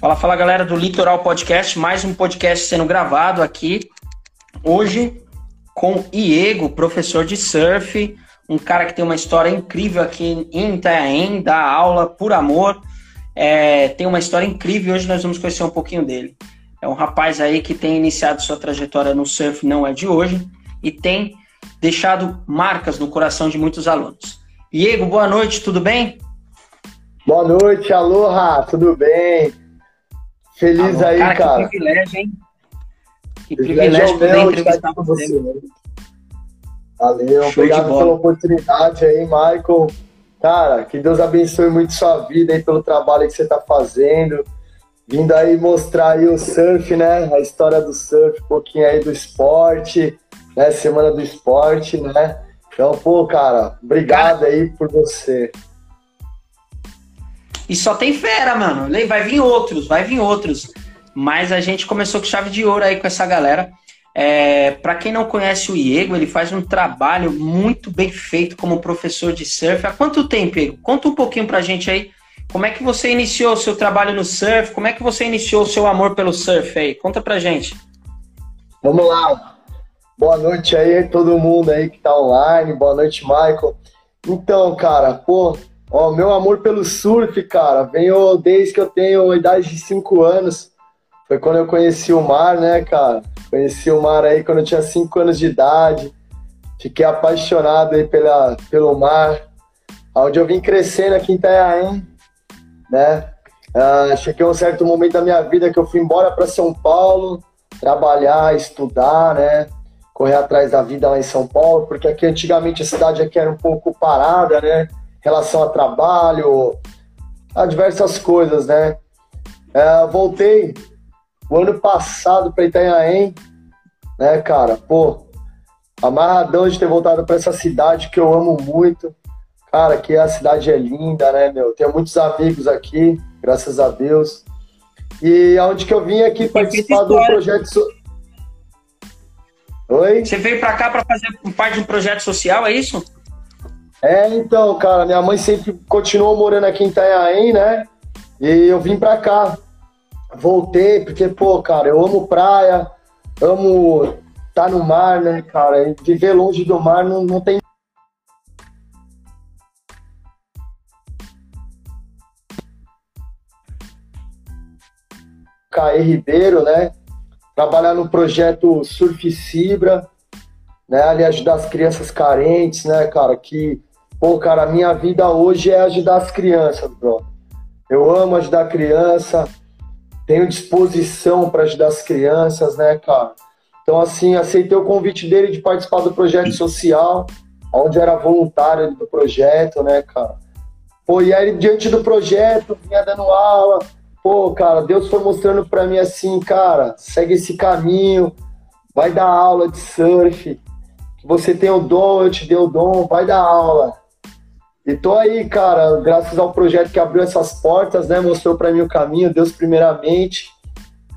Fala, fala galera do Litoral Podcast, mais um podcast sendo gravado aqui hoje com Iego, professor de surf, um cara que tem uma história incrível aqui em Itanhaém, dá aula por amor, é, tem uma história incrível hoje nós vamos conhecer um pouquinho dele. É um rapaz aí que tem iniciado sua trajetória no surf, não é de hoje, e tem deixado marcas no coração de muitos alunos. Iego, boa noite, tudo bem? Boa noite, aloha, tudo bem? Feliz aí, cara. cara. Que privilégio, hein? Que privilégio, privilégio poder entrevistar você. você. Valeu, Show obrigado pela oportunidade aí, Michael. Cara, que Deus abençoe muito sua vida aí pelo trabalho que você está fazendo. Vindo aí mostrar aí o surf, né? A história do surf, um pouquinho aí do esporte, né? Semana do esporte, né? Então, pô, cara, obrigado cara, aí por você. E só tem fera, mano. Vai vir outros, vai vir outros. Mas a gente começou com chave de ouro aí com essa galera. É, para quem não conhece o Iego, ele faz um trabalho muito bem feito como professor de surf. Há quanto tempo, Iego? Conta um pouquinho pra gente aí. Como é que você iniciou o seu trabalho no surf? Como é que você iniciou o seu amor pelo surf aí? Conta pra gente. Vamos lá. Boa noite aí, todo mundo aí que tá online. Boa noite, Michael. Então, cara, pô, Ó, meu amor pelo surf, cara, venho desde que eu tenho idade de 5 anos. Foi quando eu conheci o mar, né, cara? Conheci o mar aí quando eu tinha 5 anos de idade. Fiquei apaixonado aí pela, pelo mar. Onde eu vim crescendo aqui em Itanhaém, né? Uh, cheguei a um certo momento da minha vida que eu fui embora para São Paulo, trabalhar, estudar, né? Correr atrás da vida lá em São Paulo, porque aqui antigamente a cidade aqui era um pouco parada, né? Relação a trabalho, a diversas coisas, né? É, voltei o ano passado para Itanhaém, né, cara? Pô, amarradão de ter voltado para essa cidade que eu amo muito. Cara, que a cidade é linda, né, meu? Tenho muitos amigos aqui, graças a Deus. E aonde que eu vim aqui participar do projeto. So... Oi? Você veio para cá para fazer parte de um projeto social, é isso? É, então, cara, minha mãe sempre continuou morando aqui em Itanhaém, né? E eu vim pra cá. Voltei, porque, pô, cara, eu amo praia, amo estar tá no mar, né, cara? E viver longe do mar não, não tem. Caê Ribeiro, né? Trabalhar no projeto Surf Cibra, né? Ali ajudar as crianças carentes, né, cara? Que Pô, cara, a minha vida hoje é ajudar as crianças, bro. Eu amo ajudar a criança, tenho disposição para ajudar as crianças, né, cara? Então, assim, aceitei o convite dele de participar do projeto social, onde era voluntário do projeto, né, cara? Pô, e aí, diante do projeto, vinha dando aula. Pô, cara, Deus foi mostrando para mim assim, cara, segue esse caminho, vai dar aula de surf, que você tem o dom, eu te dei o dom, vai dar aula. E tô aí, cara, graças ao projeto que abriu essas portas, né? Mostrou para mim o caminho, Deus primeiramente.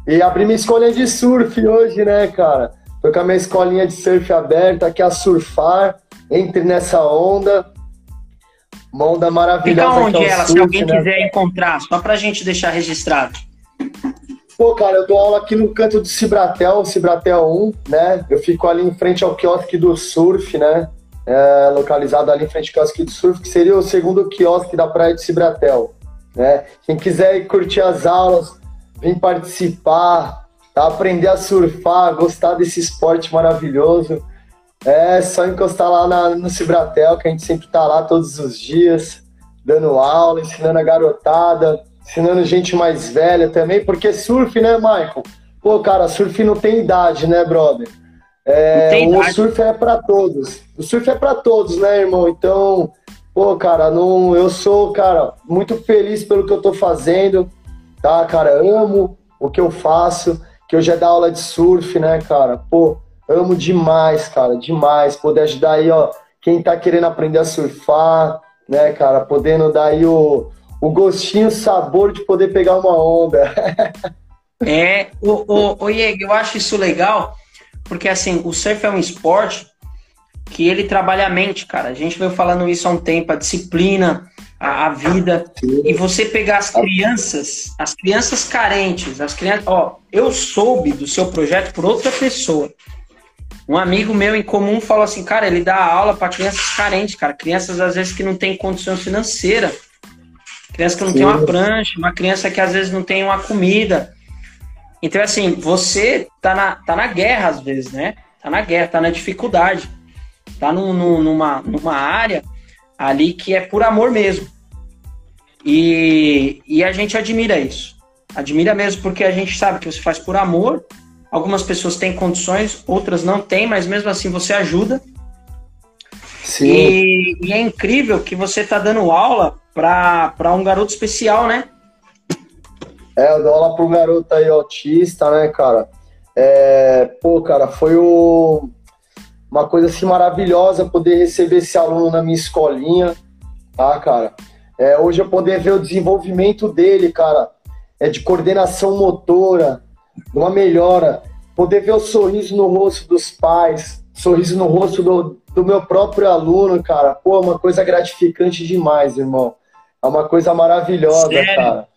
E abri minha escolinha de surf hoje, né, cara? Tô com a minha escolinha de surf aberta, é a Surfar. Entre nessa onda. Uma onda maravilhosa. Fica onde é ela, surf, se alguém né? quiser encontrar, só pra gente deixar registrado. Pô, cara, eu dou aula aqui no canto do Cibratel, Cibratel 1, né? Eu fico ali em frente ao quiosque do surf, né? É, localizado ali em frente ao quiosque do surf, que seria o segundo quiosque da praia de Cibratel. Né? Quem quiser curtir as aulas, vir participar, tá? aprender a surfar, gostar desse esporte maravilhoso, é só encostar lá na, no Cibratel, que a gente sempre tá lá todos os dias, dando aula, ensinando a garotada, ensinando gente mais velha também, porque surf, né, Michael? Pô, cara, surf não tem idade, né, brother? É, o surf é para todos. O surf é para todos, né, irmão? Então, pô, cara, não, eu sou, cara, muito feliz pelo que eu tô fazendo, tá, cara? Amo o que eu faço, que eu já dá aula de surf, né, cara? Pô, amo demais, cara, demais. Poder ajudar aí, ó, quem tá querendo aprender a surfar, né, cara? Podendo dar aí o, o gostinho, o sabor de poder pegar uma onda. é, o, o, o eu acho isso legal porque assim, o surf é um esporte que ele trabalha a mente, cara. A gente veio falando isso há um tempo, a disciplina, a, a vida. E você pegar as crianças, as crianças carentes, as crianças. Ó, eu soube do seu projeto por outra pessoa. Um amigo meu em comum falou assim, cara, ele dá aula para crianças carentes, cara. Crianças às vezes que não têm condição financeira. Criança que não Sim. tem uma prancha, uma criança que às vezes não tem uma comida. Então, assim, você tá na, tá na guerra às vezes, né? Tá na guerra, tá na dificuldade. Tá num, num, numa, numa área ali que é por amor mesmo. E, e a gente admira isso. Admira mesmo porque a gente sabe que você faz por amor. Algumas pessoas têm condições, outras não têm, mas mesmo assim você ajuda. Sim. E, e é incrível que você está dando aula para um garoto especial, né? É, eu dou aula para um garoto aí autista, né, cara? É, pô, cara, foi o, uma coisa assim maravilhosa poder receber esse aluno na minha escolinha, tá, cara? É, hoje eu poder ver o desenvolvimento dele, cara, é de coordenação motora, uma melhora, poder ver o sorriso no rosto dos pais, sorriso no rosto do, do meu próprio aluno, cara, pô, uma coisa gratificante demais, irmão. É uma coisa maravilhosa, Sério? cara.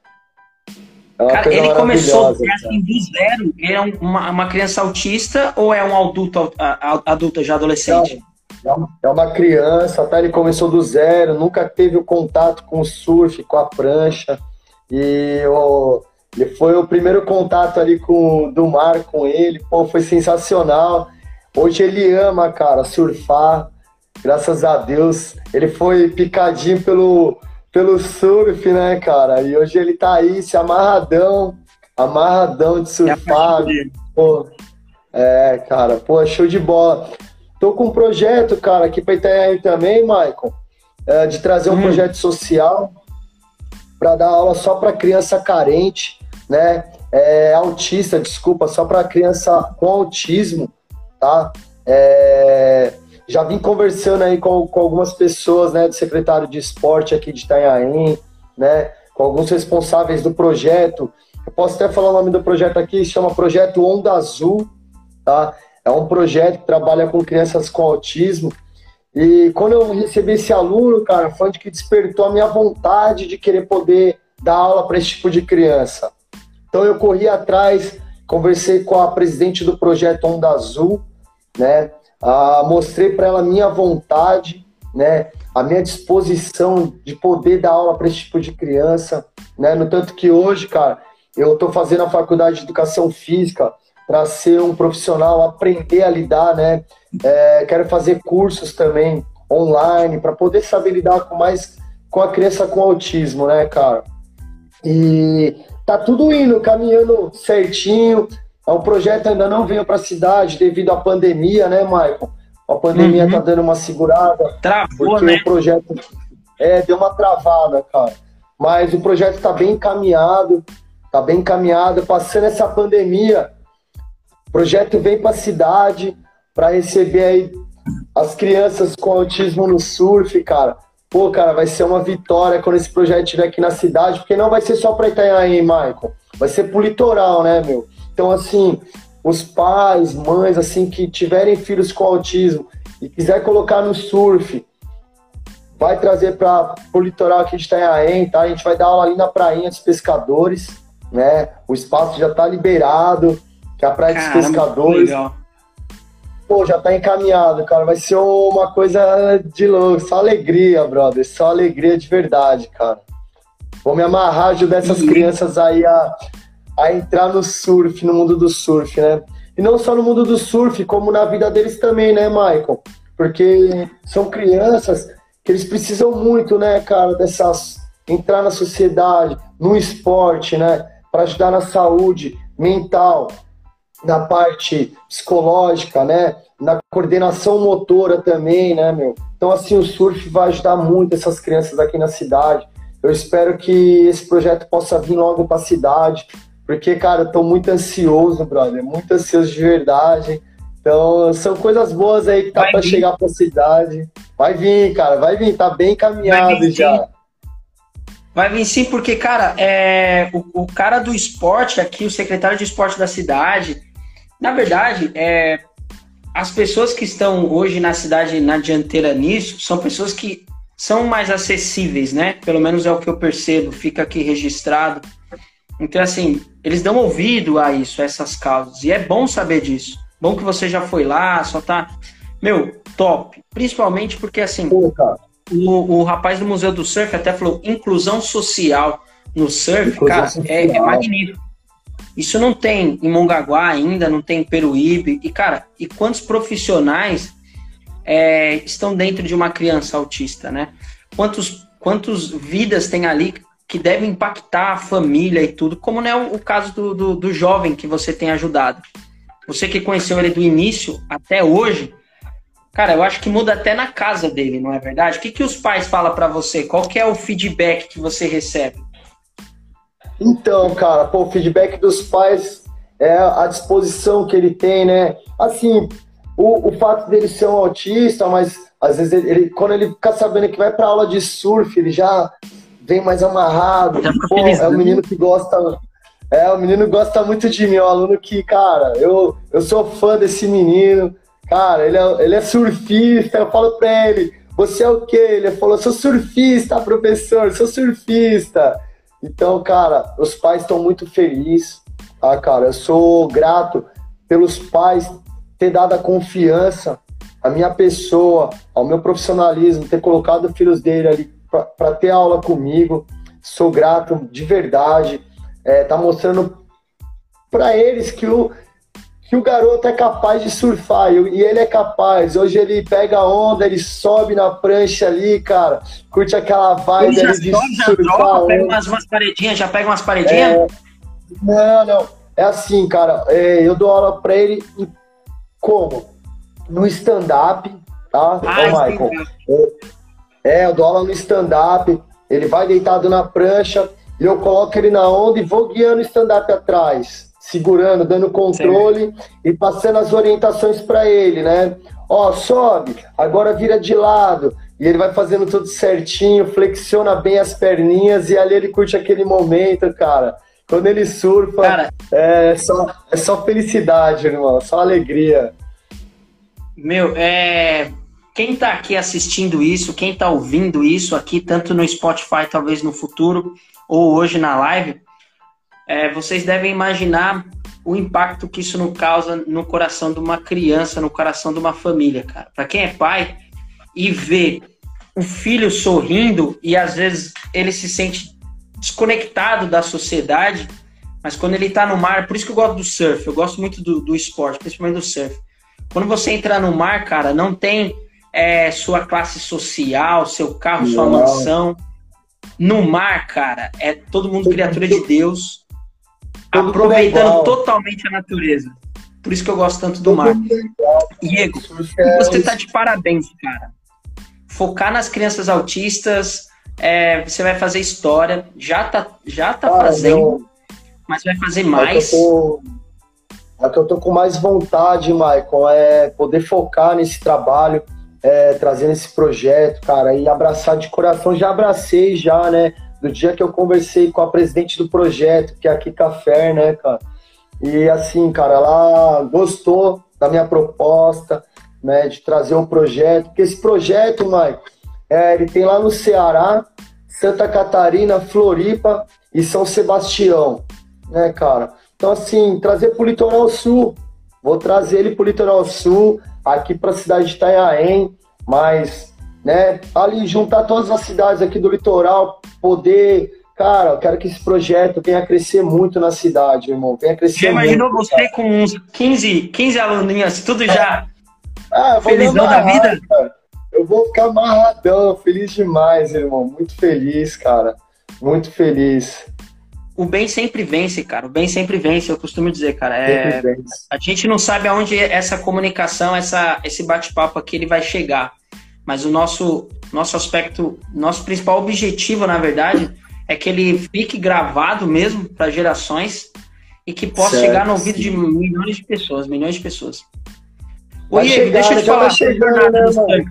É cara, ele começou assim, do zero. Ele é uma, uma criança autista ou é um adulto, adulto já adolescente? Não, é uma criança, tá? Ele começou do zero, nunca teve o contato com o surf, com a prancha. E o, ele foi o primeiro contato ali com do mar com ele. Pô, foi sensacional. Hoje ele ama, cara, surfar. Graças a Deus. Ele foi picadinho pelo pelo surf, né, cara? E hoje ele tá aí, se amarradão, amarradão de surfar. Pô, é, cara, pô, show de bola. Tô com um projeto, cara, aqui pra Itanhaém também, Michael, é, de trazer um hum. projeto social para dar aula só para criança carente, né? É, autista, desculpa, só para criança com autismo, tá? É, já vim conversando aí com, com algumas pessoas, né, do secretário de esporte aqui de Itanhaém, né, com alguns responsáveis do projeto. Eu posso até falar o nome do projeto aqui, chama Projeto Onda Azul, tá? É um projeto que trabalha com crianças com autismo. E quando eu recebi esse aluno, cara, foi onde que despertou a minha vontade de querer poder dar aula para esse tipo de criança. Então eu corri atrás, conversei com a presidente do projeto Onda Azul, né? Ah, mostrei para ela a minha vontade, né, a minha disposição de poder dar aula para esse tipo de criança, né, no tanto que hoje, cara, eu estou fazendo a faculdade de educação física para ser um profissional, aprender a lidar, né, é, quero fazer cursos também online para poder saber lidar com mais com a criança com autismo, né, cara. E tá tudo indo, caminhando certinho. O projeto ainda não veio para a cidade devido à pandemia, né, Michael? A pandemia uhum. tá dando uma segurada. Travou, porque né? o projeto é, deu uma travada, cara. Mas o projeto está bem encaminhado, tá bem encaminhado. Passando essa pandemia, o projeto vem para a cidade para receber aí as crianças com autismo no surf, cara. Pô, cara, vai ser uma vitória quando esse projeto estiver aqui na cidade, porque não vai ser só para Itanhaém, Michael. Vai ser pro litoral, né, meu? Então, assim, os pais, mães, assim, que tiverem filhos com autismo e quiser colocar no surf, vai trazer para o litoral aqui de Itanhaém, tá? A gente vai dar aula ali na prainha dos pescadores, né? O espaço já está liberado, que é a praia Caramba, dos pescadores. Pô, já tá encaminhado, cara. Vai ser uma coisa de louco. Só alegria, brother. Só alegria de verdade, cara. Vou me amarrar, ajudar essas e... crianças aí a a entrar no surf, no mundo do surf, né? E não só no mundo do surf, como na vida deles também, né, Michael? Porque são crianças que eles precisam muito, né, cara, dessas entrar na sociedade, no esporte, né, para ajudar na saúde mental, na parte psicológica, né, na coordenação motora também, né, meu. Então assim, o surf vai ajudar muito essas crianças aqui na cidade. Eu espero que esse projeto possa vir logo para a cidade, porque, cara, eu tô muito ansioso, brother. Muito ansioso de verdade. Então, são coisas boas aí que tá para chegar pra cidade. Vai vir, cara, vai vir, tá bem encaminhado vir, já. Sim. Vai vir sim, porque, cara, é, o, o, cara do esporte aqui, o secretário de esporte da cidade, na verdade, é, as pessoas que estão hoje na cidade, na dianteira nisso, são pessoas que são mais acessíveis, né? Pelo menos é o que eu percebo, fica aqui registrado. Então, assim, eles dão ouvido a isso, a essas causas. E é bom saber disso. Bom que você já foi lá, só tá. Meu, top. Principalmente porque, assim, Pô, o, o rapaz do Museu do Surf até falou inclusão social no surf, inclusão cara, é, é, magnífico. Isso não tem em Mongaguá ainda, não tem em Peruíbe. E, cara, e quantos profissionais é, estão dentro de uma criança autista, né? Quantos, quantos vidas tem ali que devem impactar a família e tudo, como não é o, o caso do, do, do jovem que você tem ajudado. Você que conheceu ele do início até hoje, cara, eu acho que muda até na casa dele, não é verdade? O que, que os pais falam para você? Qual que é o feedback que você recebe? Então, cara, pô, o feedback dos pais é a disposição que ele tem, né? Assim, o, o fato dele ser um autista, mas às vezes ele, ele quando ele fica sabendo que vai para aula de surf, ele já vem mais amarrado. Pô, é um né? menino que gosta. É, o menino gosta muito de mim, é um aluno que, cara, eu, eu sou fã desse menino. Cara, ele é, ele é surfista, eu falo pra ele, você é o quê? Ele falou, sou surfista, professor, sou surfista. Então, cara, os pais estão muito felizes, tá, cara? Eu sou grato pelos pais ter dado a confiança à minha pessoa, ao meu profissionalismo, ter colocado os filhos dele ali para ter aula comigo. Sou grato de verdade. É, tá mostrando para eles que o, que o garoto é capaz de surfar e ele é capaz. Hoje ele pega a onda, ele sobe na prancha ali, cara, curte aquela vibe ali de sobe, surfar. Troca, pega umas, umas paredinhas, já pega umas paredinhas? É, não, não. É assim, cara, é, eu dou aula para ele como? No stand-up, tá? Ah, Ô, Michael, é, eu dou aula no stand-up, ele vai deitado na prancha, e eu coloco ele na onda e vou guiando o stand-up atrás, segurando, dando controle Sim. e passando as orientações para ele, né? Ó, sobe, agora vira de lado. E ele vai fazendo tudo certinho, flexiona bem as perninhas e ali ele curte aquele momento, cara. Quando ele surfa, cara, é, só, é só felicidade, irmão, só alegria. Meu, é, quem está aqui assistindo isso, quem está ouvindo isso aqui, tanto no Spotify, talvez no futuro, ou hoje na live, é, vocês devem imaginar o impacto que isso não causa no coração de uma criança, no coração de uma família, cara. Para quem é pai e vê o filho sorrindo e às vezes ele se sente desconectado da sociedade, mas quando ele está no mar, por isso que eu gosto do surf, eu gosto muito do, do esporte, principalmente do surf. Quando você entra no mar, cara, não tem é, sua classe social, seu carro, sua mansão. No mar, cara, é todo mundo criatura de Deus, aproveitando totalmente a natureza. Por isso que eu gosto tanto do mar. Diego, você tá de parabéns, cara. Focar nas crianças autistas, é, você vai fazer história, já tá, já tá fazendo, mas vai fazer mais. É tô, é que eu tô com mais vontade, Michael, é poder focar nesse trabalho é, trazendo esse projeto, cara, e abraçar de coração. Já abracei, já, né? Do dia que eu conversei com a presidente do projeto, que é a Kika Fer, né, cara? E assim, cara, ela gostou da minha proposta, né, de trazer o projeto. Porque esse projeto, Mike, é, ele tem lá no Ceará, Santa Catarina, Floripa e São Sebastião, né, cara? Então, assim, trazer para o Litoral Sul. Vou trazer ele para o Litoral Sul, aqui para a cidade de Itanhaém, mas né, ali juntar todas as cidades aqui do litoral, poder. Cara, eu quero que esse projeto venha a crescer muito na cidade, irmão. Venha crescer já imaginou muito, você cara. com uns 15, 15 aluninhos, tudo já ah, felizão da vida? Cara. Eu vou ficar amarradão, feliz demais, irmão. Muito feliz, cara. Muito feliz o bem sempre vence, cara. O bem sempre vence, eu costumo dizer, cara. É, a gente não sabe aonde essa comunicação, essa, esse bate-papo aqui ele vai chegar. Mas o nosso, nosso aspecto, nosso principal objetivo, na verdade, é que ele fique gravado mesmo para gerações e que possa certo, chegar no ouvido sim. de milhões de pessoas, milhões de pessoas. Ô, Diego, deixa eu te falar. Tá chegando, né,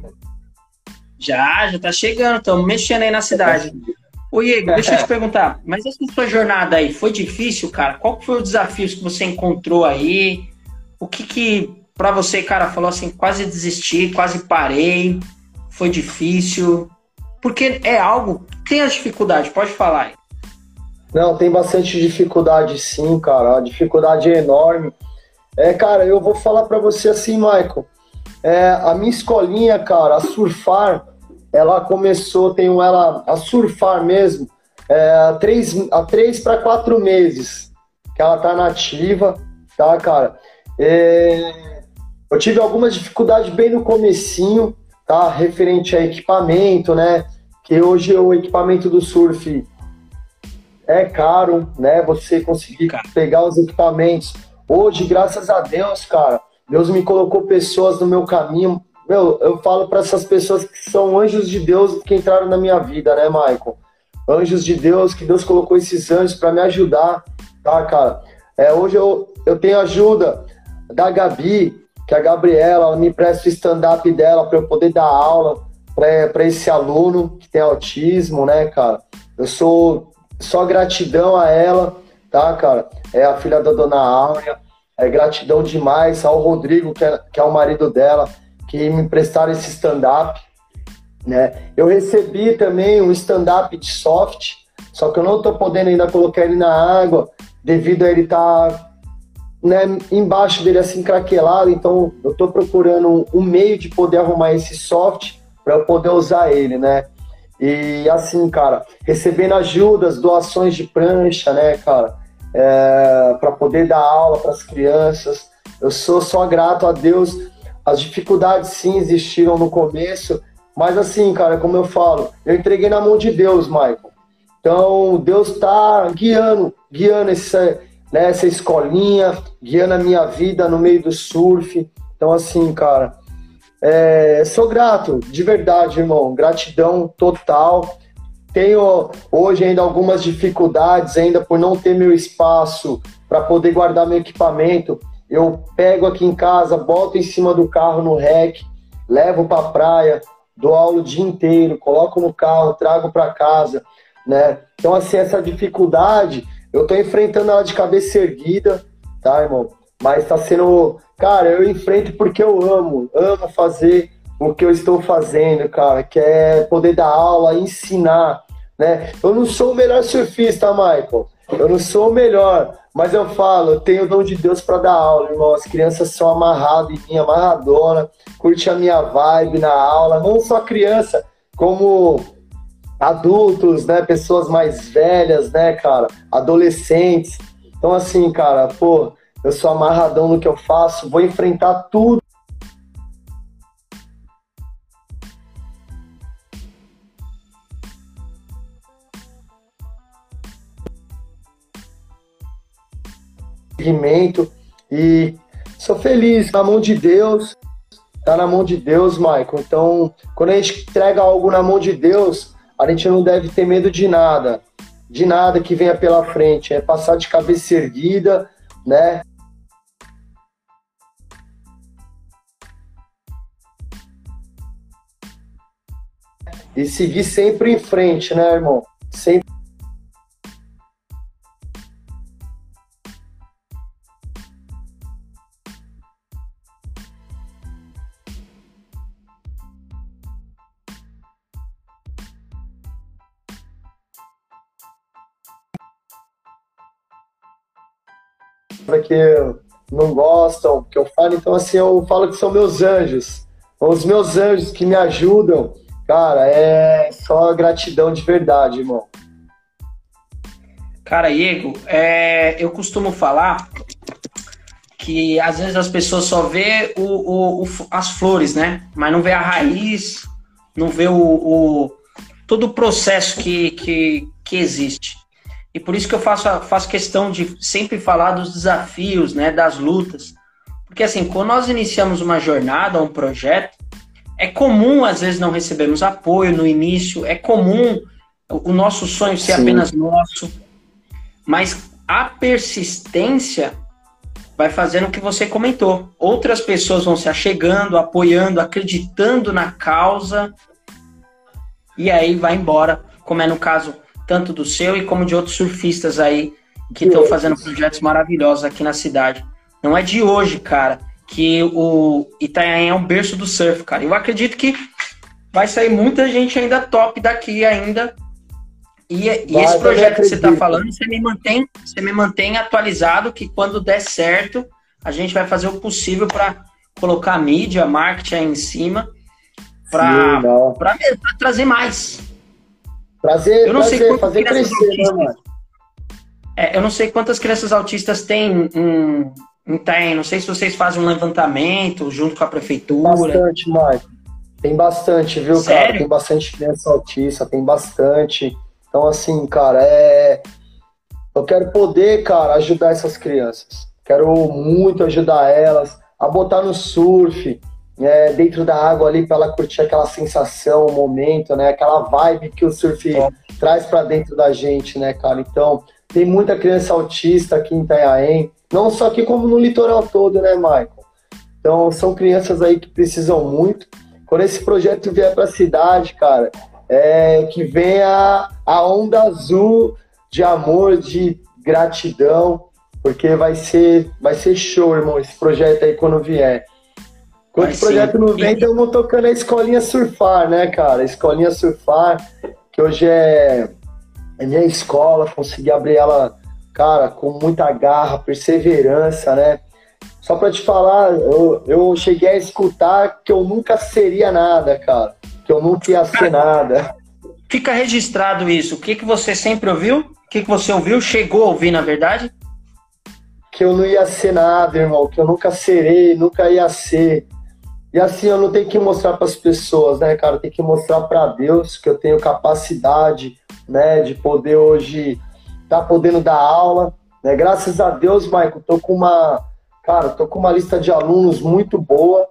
já, já tá chegando, estamos mexendo aí na cidade. Ô, Diego, deixa eu te perguntar, mas essa sua jornada aí foi difícil, cara? Qual foi o desafio que você encontrou aí? O que que, pra você, cara, falou assim, quase desisti, quase parei, foi difícil? Porque é algo tem as dificuldades, pode falar aí. Não, tem bastante dificuldade sim, cara. A dificuldade é enorme. É, cara, eu vou falar para você assim, Michael. É, a minha escolinha, cara, a surfar, ela começou, tenho ela a surfar mesmo, é, há três, há três para quatro meses que ela tá nativa, tá, cara? É, eu tive algumas dificuldades bem no comecinho, tá? Referente a equipamento, né? Que hoje o equipamento do surf é caro, né? Você conseguir pegar os equipamentos. Hoje, graças a Deus, cara, Deus me colocou pessoas no meu caminho. Meu, eu falo para essas pessoas que são anjos de Deus que entraram na minha vida, né, Michael? Anjos de Deus, que Deus colocou esses anjos para me ajudar, tá, cara? É, hoje eu, eu tenho ajuda da Gabi, que é a Gabriela, ela me presta o stand-up dela para eu poder dar aula para esse aluno que tem autismo, né, cara? Eu sou só gratidão a ela, tá, cara? É a filha da dona Áurea. É gratidão demais ao Rodrigo, que é, que é o marido dela, que me emprestaram esse stand-up. Né? Eu recebi também um stand-up de soft, só que eu não estou podendo ainda colocar ele na água, devido a ele estar tá, né, embaixo dele assim craquelado. Então eu estou procurando um, meio de poder arrumar esse soft para eu poder usar ele, né? E assim, cara, recebendo ajudas, doações de prancha, né, cara, é, para poder dar aula para as crianças. Eu sou só grato a Deus. As dificuldades sim existiram no começo, mas assim, cara, como eu falo, eu entreguei na mão de Deus, Michael. Então, Deus está guiando, guiando essa, né, essa escolinha, guiando a minha vida no meio do surf. Então, assim, cara, é, sou grato, de verdade, irmão. Gratidão total. Tenho hoje ainda algumas dificuldades ainda por não ter meu espaço para poder guardar meu equipamento. Eu pego aqui em casa, boto em cima do carro no rec, levo para a praia, dou aula o dia inteiro, coloco no carro, trago para casa, né? Então assim essa dificuldade eu estou enfrentando ela de cabeça erguida, tá, irmão? Mas está sendo Cara, eu enfrento porque eu amo, amo fazer o que eu estou fazendo, cara, que é poder dar aula, ensinar, né? Eu não sou o melhor surfista, Michael. Eu não sou o melhor, mas eu falo, eu tenho o dom de Deus para dar aula, irmão. As crianças são amarradas em mim, amarradona, curte a minha vibe na aula, não só criança, como adultos, né? Pessoas mais velhas, né, cara? Adolescentes. Então, assim, cara, pô, eu sou amarradão no que eu faço, vou enfrentar tudo. E sou feliz na mão de Deus, tá na mão de Deus, Michael. Então, quando a gente entrega algo na mão de Deus, a gente não deve ter medo de nada, de nada que venha pela frente. É passar de cabeça erguida, né? e seguir sempre em frente, né, irmão? Sempre. Que não gostam que eu falo, então assim, eu falo que são meus anjos, os meus anjos que me ajudam Cara, é só gratidão de verdade, irmão. Cara, Diego, é, eu costumo falar que às vezes as pessoas só vê o, o, o, as flores, né? Mas não vê a raiz, não vê o, o todo o processo que, que, que existe. E por isso que eu faço, faço questão de sempre falar dos desafios, né? Das lutas. Porque assim, quando nós iniciamos uma jornada, um projeto, é comum, às vezes, não recebermos apoio no início, é comum o nosso sonho ser Sim. apenas nosso, mas a persistência vai fazendo o que você comentou. Outras pessoas vão se achegando, apoiando, acreditando na causa, e aí vai embora, como é no caso tanto do seu e como de outros surfistas aí que estão fazendo projetos maravilhosos aqui na cidade. Não é de hoje, cara que o Itanhaém é um berço do surf, cara. Eu acredito que vai sair muita gente ainda top daqui ainda. E, e esse projeto que você está falando, você me mantém, você me mantém atualizado que quando der certo, a gente vai fazer o possível para colocar mídia, marketing aí em cima para trazer mais. Prazer, eu não sei fazer crescer, né, mano? É, eu não sei quantas crianças autistas tem em, em Não sei se vocês fazem um levantamento junto com a prefeitura. Bastante, Marco. Tem bastante, viu, Sério? cara? Tem bastante criança autista, tem bastante. Então, assim, cara, é. Eu quero poder, cara, ajudar essas crianças. Quero muito ajudar elas a botar no surf, é, dentro da água ali, para ela curtir aquela sensação, o momento, né? Aquela vibe que o surf é. traz para dentro da gente, né, cara? Então, tem muita criança autista aqui em Itanhaém, não só aqui como no litoral todo, né, Michael? Então, são crianças aí que precisam muito. Quando esse projeto vier para a cidade, cara, é que venha a onda azul de amor, de gratidão, porque vai ser, vai ser show, irmão, esse projeto aí quando vier. Quando o projeto não vem, estamos tocando a Escolinha Surfar, né, cara? A Escolinha Surfar, que hoje é, é minha escola, consegui abrir ela, cara, com muita garra, perseverança, né? Só para te falar, eu, eu cheguei a escutar que eu nunca seria nada, cara. Que eu nunca ia ser nada. Fica registrado isso. O que, que você sempre ouviu? O que, que você ouviu? Chegou a ouvir, na verdade? Que eu não ia ser nada, irmão. Que eu nunca serei, nunca ia ser. E assim, eu não tenho que mostrar para as pessoas, né, cara? Eu tenho que mostrar para Deus que eu tenho capacidade, né, de poder hoje estar tá podendo dar aula. Né? Graças a Deus, Michael, tô com uma Cara, tô com uma lista de alunos muito boa,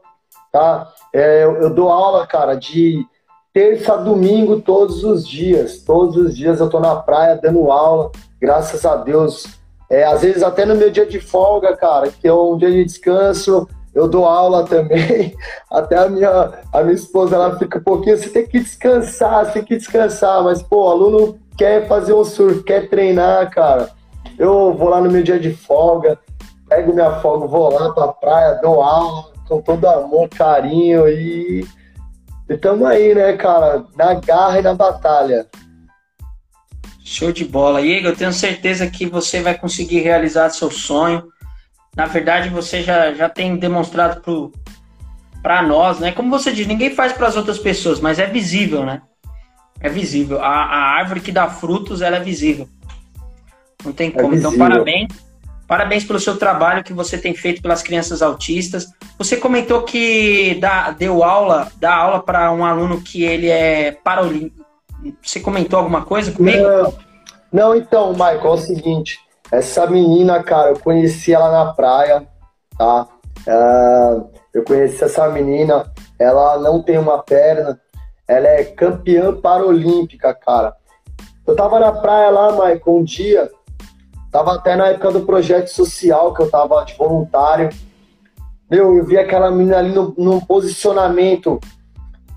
tá? É, eu, eu dou aula, cara, de terça a domingo todos os dias. Todos os dias eu tô na praia dando aula, graças a Deus. É, às vezes até no meu dia de folga, cara, que é um dia de descanso, eu dou aula também. Até a minha, a minha esposa ela fica um pouquinho, você tem que descansar, você tem que descansar, mas pô, o aluno quer fazer um surf, quer treinar, cara. Eu vou lá no meu dia de folga, pego minha folga, vou lá pra praia, dou aula com todo amor, carinho e. E tamo aí, né, cara? Na garra e na batalha. Show de bola. Igor, eu tenho certeza que você vai conseguir realizar seu sonho. Na verdade, você já, já tem demonstrado para nós, né? Como você diz, ninguém faz para as outras pessoas, mas é visível, né? É visível. A, a árvore que dá frutos, ela é visível. Não tem é como. É então, parabéns. Parabéns pelo seu trabalho que você tem feito pelas crianças autistas. Você comentou que dá, deu aula, dá aula para um aluno que ele é paralímpico. Você comentou alguma coisa comigo? Não, não então, Michael, é o seguinte. Essa menina, cara, eu conheci ela na praia, tá? Uh, eu conheci essa menina, ela não tem uma perna, ela é campeã paralímpica, cara. Eu tava na praia lá, Michael, um dia, Tava até na época do projeto social, que eu tava de voluntário. Meu, eu vi aquela menina ali no, num posicionamento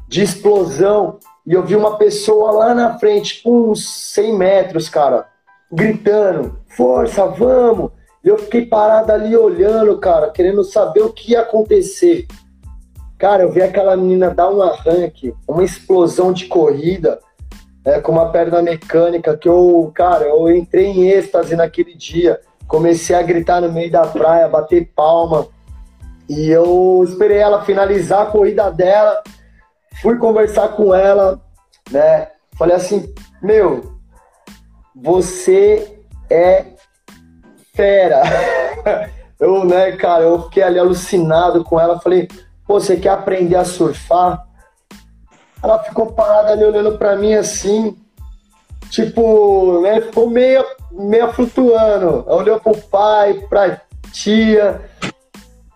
de explosão e eu vi uma pessoa lá na frente, uns 100 metros, cara, gritando: Força, vamos! E eu fiquei parado ali olhando, cara, querendo saber o que ia acontecer. Cara, eu vi aquela menina dar um arranque, uma explosão de corrida é, com uma perna mecânica que eu, cara, eu entrei em êxtase naquele dia. Comecei a gritar no meio da praia, bater palma. E eu esperei ela finalizar a corrida dela. Fui conversar com ela, né? Falei assim: "Meu, você é fera". eu, né, cara, eu fiquei ali alucinado com ela. Falei: "Pô, você quer aprender a surfar?" Ela ficou parada ali olhando para mim assim, tipo, né, ficou meio, meio flutuando. Ela olhou pro pai, pra tia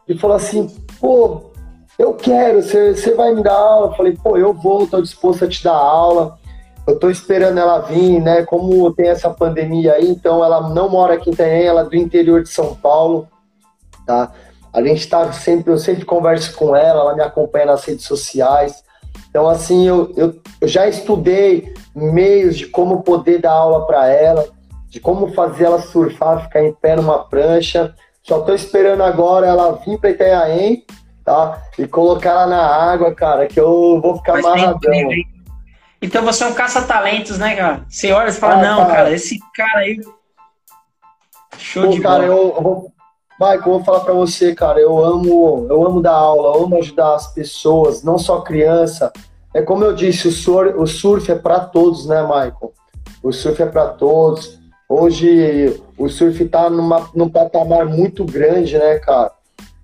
e falou assim: pô, eu quero, você vai me dar aula? Falei: pô, eu vou, tô disposto a te dar aula. Eu tô esperando ela vir, né? Como tem essa pandemia aí, então ela não mora aqui em Itanhaém, ela é do interior de São Paulo, tá? A gente tá sempre, eu sempre converso com ela, ela me acompanha nas redes sociais. Então, assim, eu, eu, eu já estudei meios de como poder dar aula para ela, de como fazer ela surfar, ficar em pé numa prancha. Só estou esperando agora ela vir para Itanhaém, tá? E colocar ela na água, cara, que eu vou ficar amarradão. Então você é um caça-talentos, né, cara? Você olha e fala, ah, não, cara. cara. esse cara aí. Show Pô, de cara, bola. Eu, eu vou. Michael, eu vou falar pra você, cara, eu amo, eu amo dar aula, eu amo ajudar as pessoas, não só criança. É como eu disse, o surf, o surf é para todos, né, Michael? O surf é para todos. Hoje o surf tá numa, num patamar muito grande, né, cara?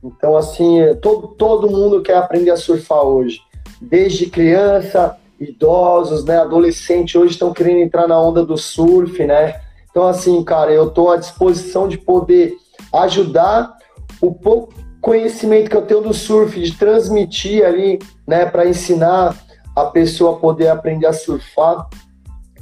Então, assim, todo, todo mundo quer aprender a surfar hoje. Desde criança, idosos, né, adolescentes, hoje estão querendo entrar na onda do surf, né? Então, assim, cara, eu estou à disposição de poder ajudar o pouco conhecimento que eu tenho do surf, de transmitir ali, né, para ensinar a pessoa a poder aprender a surfar.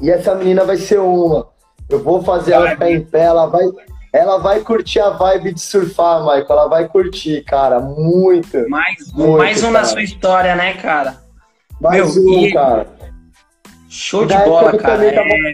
E essa menina vai ser uma. Eu vou fazer ela ficar em pé, ela vai, ela vai curtir a vibe de surfar, Michael. Ela vai curtir, cara. Muito. Mais, muito, mais um cara. na sua história, né, cara? Mais Meu, um, e... cara. Show de bola, cara. É...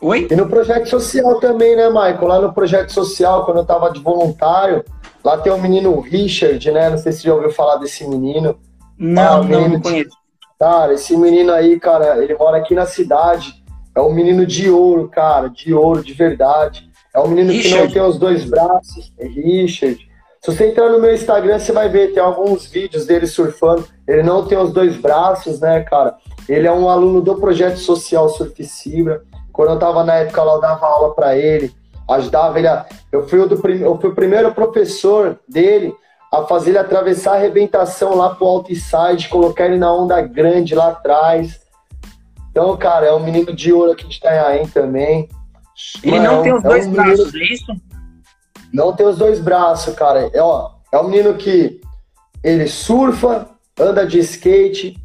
Oi? E no projeto social também, né, Michael? Lá no projeto social, quando eu tava de voluntário, lá tem o menino Richard, né? Não sei se você já ouviu falar desse menino. Não, ah, menino não, conheço. Cara, esse menino aí, cara, ele mora aqui na cidade. É um menino de ouro, cara, de ouro, de verdade. É um menino Richard. que não tem os dois braços. É Richard. Se você entrar no meu Instagram, você vai ver, tem alguns vídeos dele surfando. Ele não tem os dois braços, né, cara? Ele é um aluno do projeto social Surf Cibra. Quando eu tava na época lá, eu dava aula para ele, ajudava ele a... Eu fui, o do prim... eu fui o primeiro professor dele a fazer ele atravessar a arrebentação lá pro outside, colocar ele na onda grande lá atrás. Então, cara, é um menino de ouro aqui de Itanhaém também. Ele Mano, não tem os é dois um braços, menino... é isso? Não tem os dois braços, cara. É, ó, é um menino que ele surfa, anda de skate,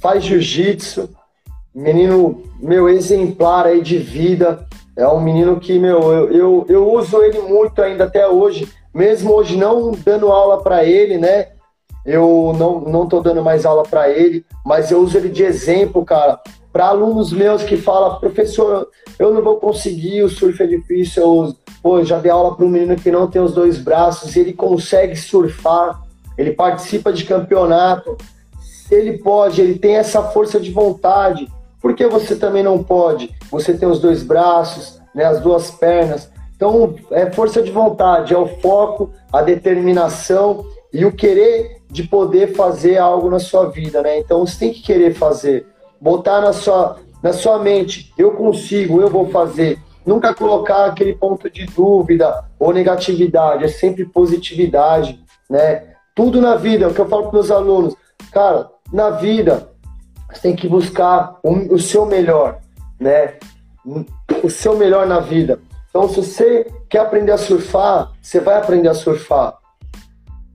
faz jiu-jitsu, menino, meu, exemplar aí de vida. É um menino que, meu, eu, eu, eu uso ele muito ainda até hoje, mesmo hoje não dando aula para ele, né? Eu não, não tô dando mais aula para ele, mas eu uso ele de exemplo, cara, para alunos meus que falam, professor, eu não vou conseguir, o surf é difícil, eu pô, já dei aula para um menino que não tem os dois braços, ele consegue surfar, ele participa de campeonato, ele pode, ele tem essa força de vontade, por que você também não pode? Você tem os dois braços, né, as duas pernas. Então, é força de vontade, é o foco, a determinação e o querer de poder fazer algo na sua vida, né? Então, você tem que querer fazer, botar na sua, na sua mente, eu consigo, eu vou fazer. Nunca colocar aquele ponto de dúvida ou negatividade, é sempre positividade, né? Tudo na vida, é o que eu falo para meus alunos, cara, na vida, você tem que buscar o, o seu melhor, né? O seu melhor na vida. Então, se você quer aprender a surfar, você vai aprender a surfar.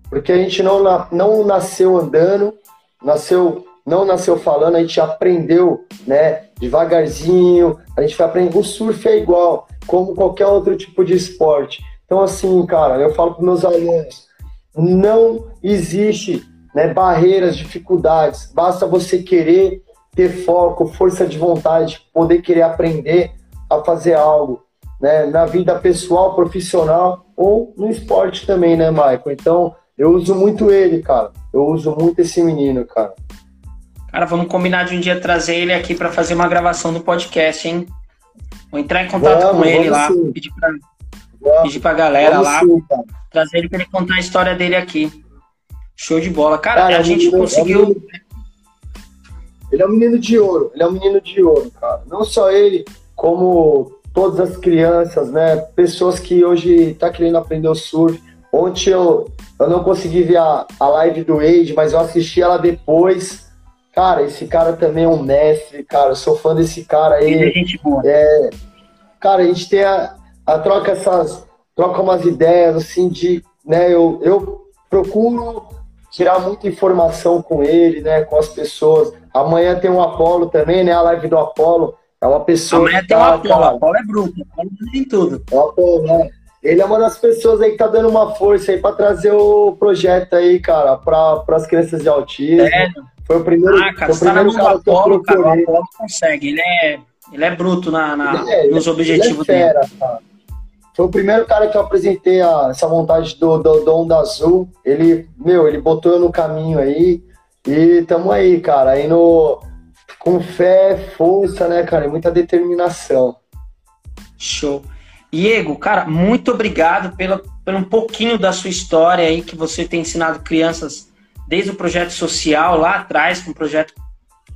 Porque a gente não, não nasceu andando, nasceu, não nasceu falando, a gente aprendeu, né? Devagarzinho, a gente vai aprender. O surf é igual, como qualquer outro tipo de esporte. Então, assim, cara, eu falo para meus alunos, não existe né, barreiras, dificuldades. Basta você querer ter foco, força de vontade, poder querer aprender a fazer algo, né, na vida pessoal, profissional ou no esporte também, né, Michael? Então, eu uso muito ele, cara. Eu uso muito esse menino, cara. Cara, vamos combinar de um dia trazer ele aqui para fazer uma gravação do podcast, hein? Vou entrar em contato vamos, com ele lá, sim. pedir pra, pedir pra galera lá, sim, trazer ele para ele contar a história dele aqui. Show de bola. Cara, cara a gente menino, conseguiu. É um ele é um menino de ouro, ele é um menino de ouro, cara. Não só ele, como todas as crianças, né? Pessoas que hoje tá querendo aprender o surf. Ontem eu, eu não consegui ver a, a live do Age, mas eu assisti ela depois. Cara, esse cara também é um mestre, cara. Eu sou fã desse cara aí. Ele é gente boa. É, cara, a gente tem a, a troca essas. Troca umas ideias, assim, de. Né, eu, eu procuro tirar muita informação com ele, né, com as pessoas. Amanhã tem o Apolo também, né, a live do Apolo. É uma pessoa. Amanhã tem o tá, Apolo, o Apolo é bruto, o Apolo tem tudo. O Apolo, né? Ele é uma das pessoas aí que tá dando uma força aí para trazer o projeto aí, cara, para as crianças de autismo. É. Foi o primeiro. Ah, cara, você tá na mão do Apolo, cara, o Apolo consegue. Ele é, ele é bruto na, na é, nos objetivos ele é fera, dele. Cara. Foi o primeiro cara que eu apresentei a, essa vontade do, do, do Onda Azul. Ele, meu, ele botou eu no caminho aí. E tamo aí, cara. Aí no, com fé, força, né, cara? E muita determinação. Show. Diego, cara, muito obrigado pela, pelo um pouquinho da sua história aí que você tem ensinado crianças desde o projeto social lá atrás, com o projeto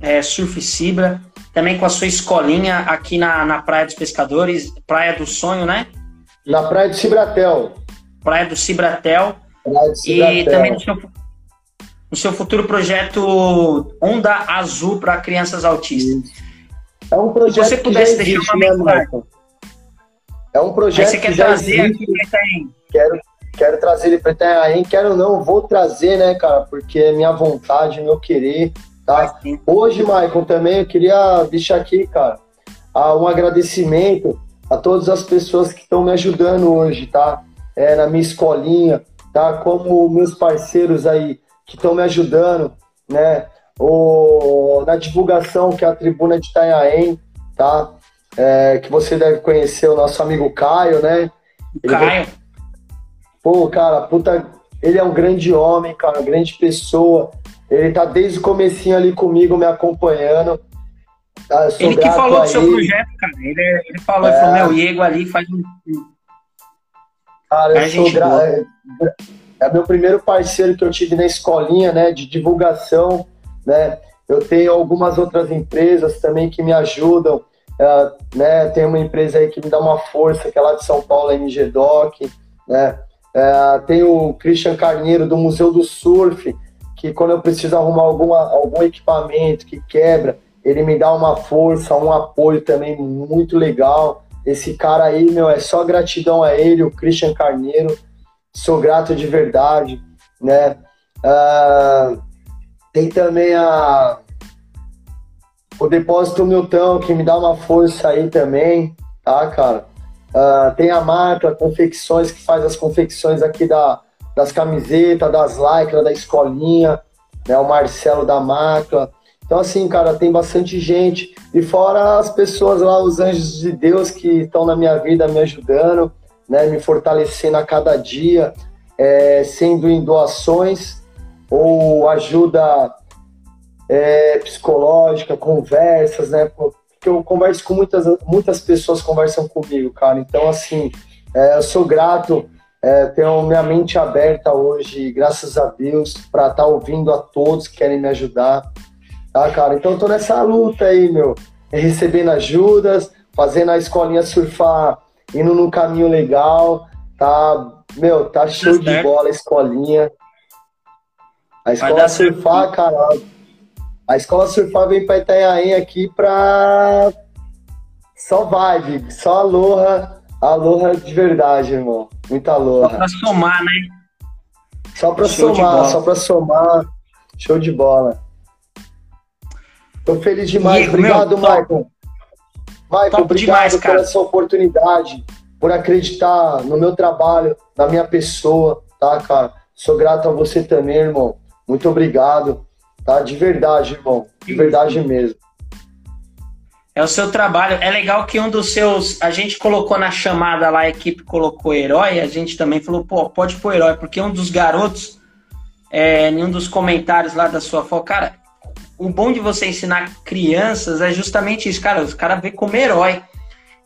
é, Surf Cibra, também com a sua escolinha aqui na, na Praia dos Pescadores, Praia do Sonho, né? Na Praia do Cibratel. Praia do Cibratel. Praia do Cibratel. E também no seu, no seu futuro projeto Onda Azul para crianças autistas. É um projeto Se você pudesse que deixar uma né, mensagem. É um projeto que trazer aqui Quero, quero trazer ele para Itanhaém. Quero não, vou trazer, né, cara? Porque é minha vontade, meu querer. Tá? Hoje, Michael, também eu queria deixar aqui, cara, um agradecimento a todas as pessoas que estão me ajudando hoje, tá? É, na minha escolinha, tá? Como meus parceiros aí que estão me ajudando, né? O, na divulgação que é a Tribuna de Itanhaém, tá? É, que você deve conhecer o nosso amigo Caio, né? Ele Caio. Pô, cara, puta, ele é um grande homem, cara, uma grande pessoa. Ele tá desde o comecinho ali comigo, me acompanhando. Tá? Ele que falou do seu ele. projeto, cara. Ele, ele falou, é... ele falou, meu, Diego ali faz um... Cara, eu sou gra... é, é meu primeiro parceiro que eu tive na escolinha, né, de divulgação, né. Eu tenho algumas outras empresas também que me ajudam, é, né. Tem uma empresa aí que me dá uma força, que é lá de São Paulo, a MG Doc, né. É, tem o Christian Carneiro do Museu do Surf, que quando eu preciso arrumar alguma, algum equipamento que quebra, ele me dá uma força, um apoio também muito legal. Esse cara aí, meu, é só gratidão a ele, o Christian Carneiro. Sou grato de verdade, né? Uh, tem também a o Depósito Milton, que me dá uma força aí também, tá, cara? Uh, tem a marca Confecções, que faz as confecções aqui da, das camisetas, das lycra, da escolinha, né? O Marcelo da marca. Então, assim, cara, tem bastante gente. E fora as pessoas lá, os anjos de Deus que estão na minha vida me ajudando, né? Me fortalecendo a cada dia, é, sendo em doações ou ajuda é, psicológica, conversas, né? Porque eu converso com muitas, muitas pessoas conversam comigo, cara. Então, assim, é, eu sou grato, é, tenho minha mente aberta hoje, graças a Deus, para estar tá ouvindo a todos que querem me ajudar. Tá, cara? Então eu tô nessa luta aí, meu. Recebendo ajudas, fazendo a escolinha surfar, indo num caminho legal, tá? Meu, tá show de bola a escolinha. A escola surfar, cara. A escola surfar vem pra Itanhaém aqui pra. Só vibe, só aloha, aloha de verdade, irmão. Muita aloha. Só pra somar, né? Só pra show somar, só pra somar. Show de bola. Tô feliz demais. Diego, obrigado, meu, Michael. Michael, obrigado demais, por essa oportunidade, por acreditar no meu trabalho, na minha pessoa, tá, cara? Sou grato a você também, irmão. Muito obrigado, tá? De verdade, irmão. De verdade mesmo. É o seu trabalho. É legal que um dos seus. A gente colocou na chamada lá, a equipe colocou herói, a gente também falou, pô, pode pôr herói, porque um dos garotos, é, em um dos comentários lá da sua foto, cara, o bom de você ensinar crianças é justamente isso, cara. Os caras vê como herói.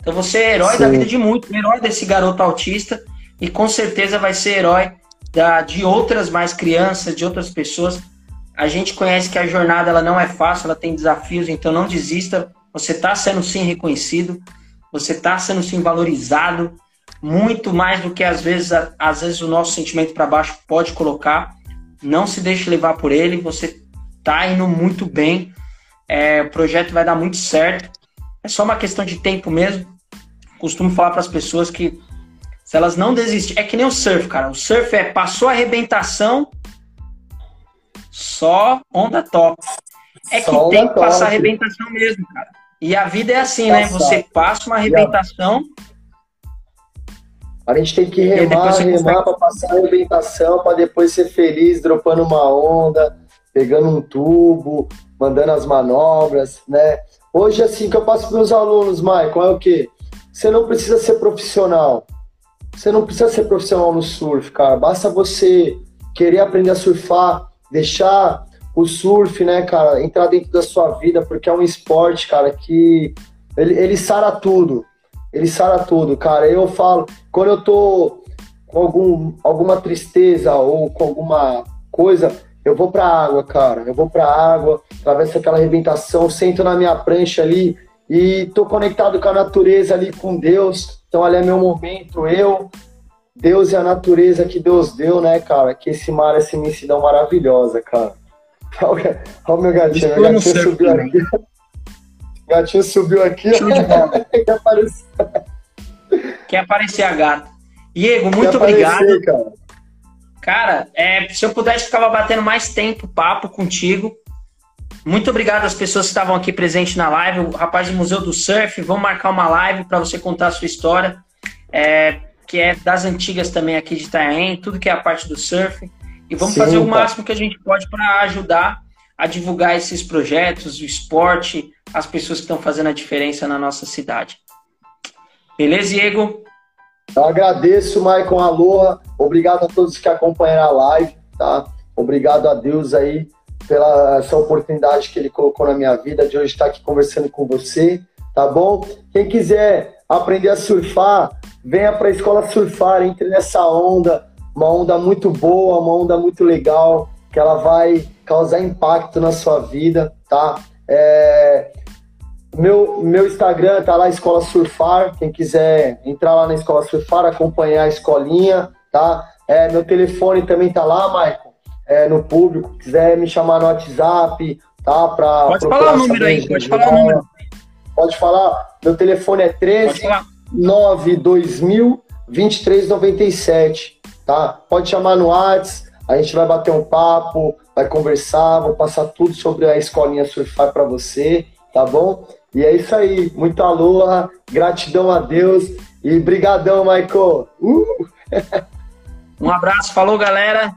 Então você é herói Sim. da vida de muito, herói desse garoto autista e com certeza vai ser herói da, de outras mais crianças, de outras pessoas. A gente conhece que a jornada ela não é fácil, ela tem desafios, então não desista. Você está sendo sim reconhecido, você está sendo sim valorizado, muito mais do que às vezes, às vezes o nosso sentimento para baixo pode colocar. Não se deixe levar por ele, você tá indo muito bem. É, o projeto vai dar muito certo. É só uma questão de tempo mesmo. Costumo falar para as pessoas que se elas não desistirem, é que nem o surf, cara. O surf é passou a arrebentação, só onda top. É que só tem que passar a arrebentação mesmo, cara. E a vida é assim, né? Você passa uma arrebentação. A gente tem que remar, remar para passar a arrebentação, para depois ser feliz, dropando uma onda, pegando um tubo, mandando as manobras, né? Hoje, assim, que eu passo para meus alunos, Michael, é o quê? Você não precisa ser profissional, você não precisa ser profissional no surf, cara. Basta você querer aprender a surfar, deixar o surf, né, cara, entrar dentro da sua vida, porque é um esporte, cara, que ele, ele sara tudo. Ele sara tudo, cara. Eu falo, quando eu tô com algum, alguma tristeza ou com alguma coisa, eu vou pra água, cara. Eu vou pra água, atravesso aquela arrebentação, sento na minha prancha ali e tô conectado com a natureza ali, com Deus. Então ali é meu momento, eu, Deus e a natureza que Deus deu, né, cara? Que esse mar, essa imensidão maravilhosa, cara. Olha o meu gatinho, meu gatinho subiu aqui. O gatinho subiu aqui. Quer aparecer. Quer aparecer a gata. Diego, muito obrigado. Cara, cara é, se eu pudesse, ficava batendo mais tempo papo contigo. Muito obrigado às pessoas que estavam aqui presentes na live. O rapaz do Museu do Surf, vamos marcar uma live para você contar a sua história, é, que é das antigas também aqui de Itanhaém, tudo que é a parte do surf. E vamos Sim, fazer o máximo que a gente pode para ajudar a divulgar esses projetos, o esporte, as pessoas que estão fazendo a diferença na nossa cidade. Beleza, Diego? Eu agradeço, Maicon Aloha. Obrigado a todos que acompanharam a live, tá? Obrigado a Deus aí pela essa oportunidade que ele colocou na minha vida de hoje estar aqui conversando com você, tá bom? Quem quiser aprender a surfar, venha para a escola surfar, entre nessa onda, uma onda muito boa, uma onda muito legal, que ela vai causar impacto na sua vida, tá? É, meu, meu Instagram tá lá, Escola Surfar. Quem quiser entrar lá na Escola Surfar, acompanhar a escolinha, tá? É, meu telefone também tá lá, Maicon, é, no público. Quiser me chamar no WhatsApp, tá? Pra pode falar o número aí, pode falar o número. Pode falar. Meu telefone é 13 92000 2397, tá? Pode chamar no WhatsApp, a gente vai bater um papo, vai conversar, vou passar tudo sobre a escolinha Surfar para você, tá bom? E é isso aí, muito aloha, gratidão a Deus e brigadão, Michael. Uh! um abraço, falou galera.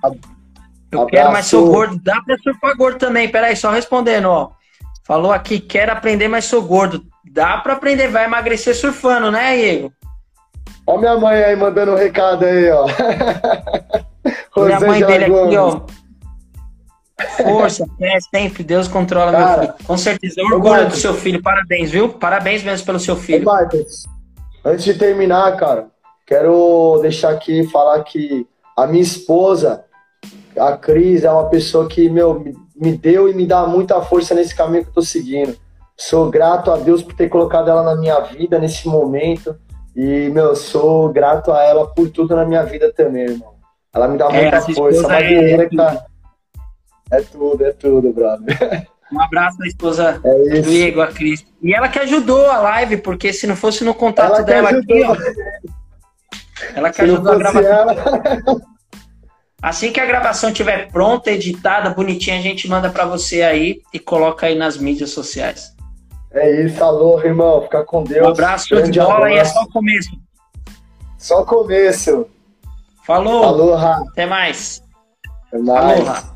Eu abraço. quero, mas sou gordo. Dá pra surfar gordo também, peraí, só respondendo, ó. Falou aqui, quero aprender, mas sou gordo. Dá pra aprender, vai emagrecer surfando, né, Diego? Ó minha mãe aí mandando um recado aí, ó. minha mãe dele aqui, ó. Força, fé, sempre. Deus controla Cara, meu filho. Com certeza. Eu orgulho do seu filho. Parabéns, viu? Parabéns mesmo pelo seu filho. Antes de terminar, cara, quero deixar aqui falar que a minha esposa, a Cris, é uma pessoa que, meu, me deu e me dá muita força nesse caminho que eu tô seguindo. Sou grato a Deus por ter colocado ela na minha vida nesse momento. E, meu, sou grato a ela por tudo na minha vida também, irmão. Ela me dá é, muita força. Uma guerreira é que tá é tudo, é tudo, brother. Um abraço da esposa é do Diego, a Cris. E ela que ajudou a live, porque se não fosse no contato ela dela aqui, ó. Ela que se ajudou a gravação. Ela... Assim que a gravação estiver pronta, editada, bonitinha, a gente manda para você aí e coloca aí nas mídias sociais. É isso, alô, irmão. Fica com Deus. Um abraço, show de bola e é só o começo. Só o começo. Falou. Aloha. Até mais. Até mais. Aloha.